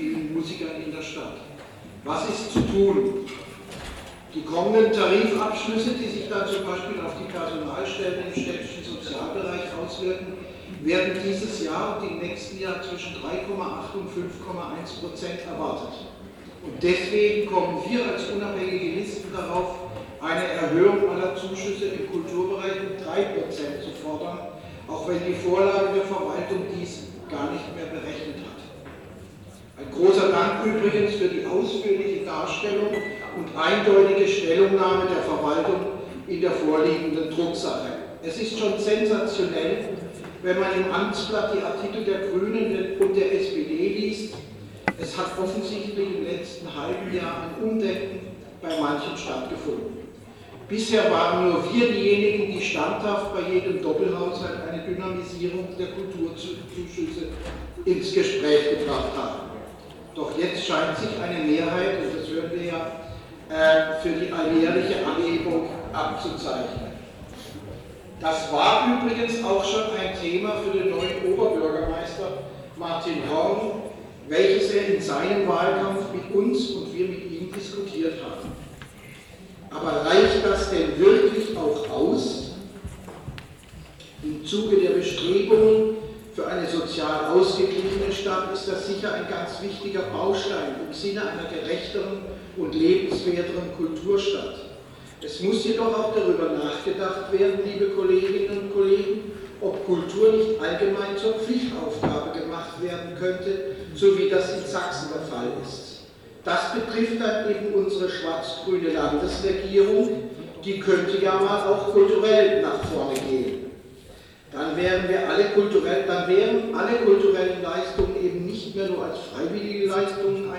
vielen Musikern in der Stadt. Was ist zu tun? Die kommenden Tarifabschlüsse, die sich dann zum Beispiel auf die Personalstellen im städtischen Sozialbereich auswirken, werden dieses Jahr und im nächsten Jahr zwischen 3,8 und 5,1 Prozent erwartet. Und deswegen kommen wir als unabhängige Listen darauf, eine Erhöhung aller Zuschüsse im Kulturbereich um 3 Prozent zu fordern, auch wenn die Vorlage der Verwaltung dies gar nicht mehr berechnet hat. Ein großer Dank übrigens für die ausführliche Darstellung und eindeutige Stellungnahme der Verwaltung in der vorliegenden Drucksache. Es ist schon sensationell, wenn man im Amtsblatt die Artikel der Grünen und der SPD liest. Es hat offensichtlich im letzten halben Jahr ein Umdenken bei manchen stattgefunden. Bisher waren nur wir diejenigen, die standhaft bei jedem Doppelhaushalt eine Dynamisierung der Kulturzuschüsse ins Gespräch gebracht haben. Doch jetzt scheint sich eine Mehrheit, und das hören wir ja, äh, für die alljährliche Anhebung abzuzeichnen. Das war übrigens auch schon ein Thema für den neuen Oberbürgermeister Martin Horn, welches er in seinem Wahlkampf mit uns und wir mit ihm diskutiert haben. Aber reicht das denn wirklich auch aus? Im Zuge der Bestrebungen eine sozial ausgeglichene Stadt ist das sicher ein ganz wichtiger Baustein im Sinne einer gerechteren und lebenswerteren Kulturstadt. Es muss jedoch auch darüber nachgedacht werden, liebe Kolleginnen und Kollegen, ob Kultur nicht allgemein zur Pflichtaufgabe gemacht werden könnte, so wie das in Sachsen der Fall ist. Das betrifft dann eben unsere schwarz-grüne Landesregierung, die könnte ja mal auch kulturell nach vorne gehen. Wären wir alle kulturell, dann wären alle kulturellen Leistungen eben nicht mehr nur als freiwillige Leistungen